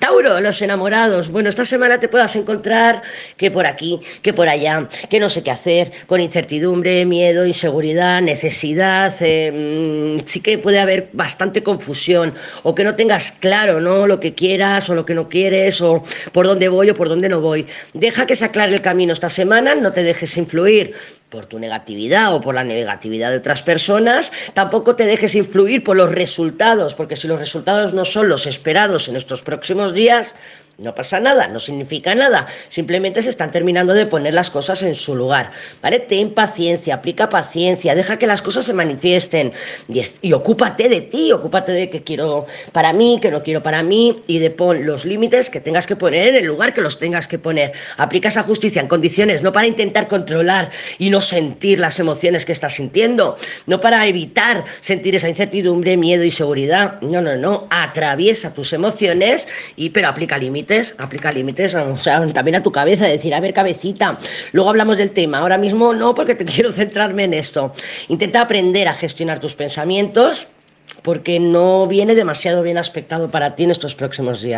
Tauro, los enamorados. Bueno, esta semana te puedas encontrar que por aquí, que por allá, que no sé qué hacer, con incertidumbre, miedo, inseguridad, necesidad. Eh, mm, sí que puede haber bastante confusión o que no tengas claro ¿no? lo que quieras o lo que no quieres o por dónde voy o por dónde no voy. Deja que se aclare el camino esta semana, no te dejes influir por tu negatividad o por la negatividad de otras personas, tampoco te dejes influir por los resultados, porque si los resultados no son los esperados en estos próximos días, no pasa nada, no significa nada, simplemente se están terminando de poner las cosas en su lugar, ¿vale? Ten paciencia, aplica paciencia, deja que las cosas se manifiesten y, ocúpate de ti, ocúpate de que quiero para mí, que no quiero para mí y de pon los límites que tengas que poner en el lugar que los tengas que poner. Aplica esa justicia en condiciones, no para intentar controlar y no sentir las emociones que estás sintiendo, no para evitar sentir esa incertidumbre, miedo y seguridad, no, no, no, atraviesa tus emociones y pero aplica aplica límites, o sea, también a tu cabeza, decir, a ver, cabecita, luego hablamos del tema, ahora mismo no, porque te quiero centrarme en esto. Intenta aprender a gestionar tus pensamientos, porque no viene demasiado bien aspectado para ti en estos próximos días.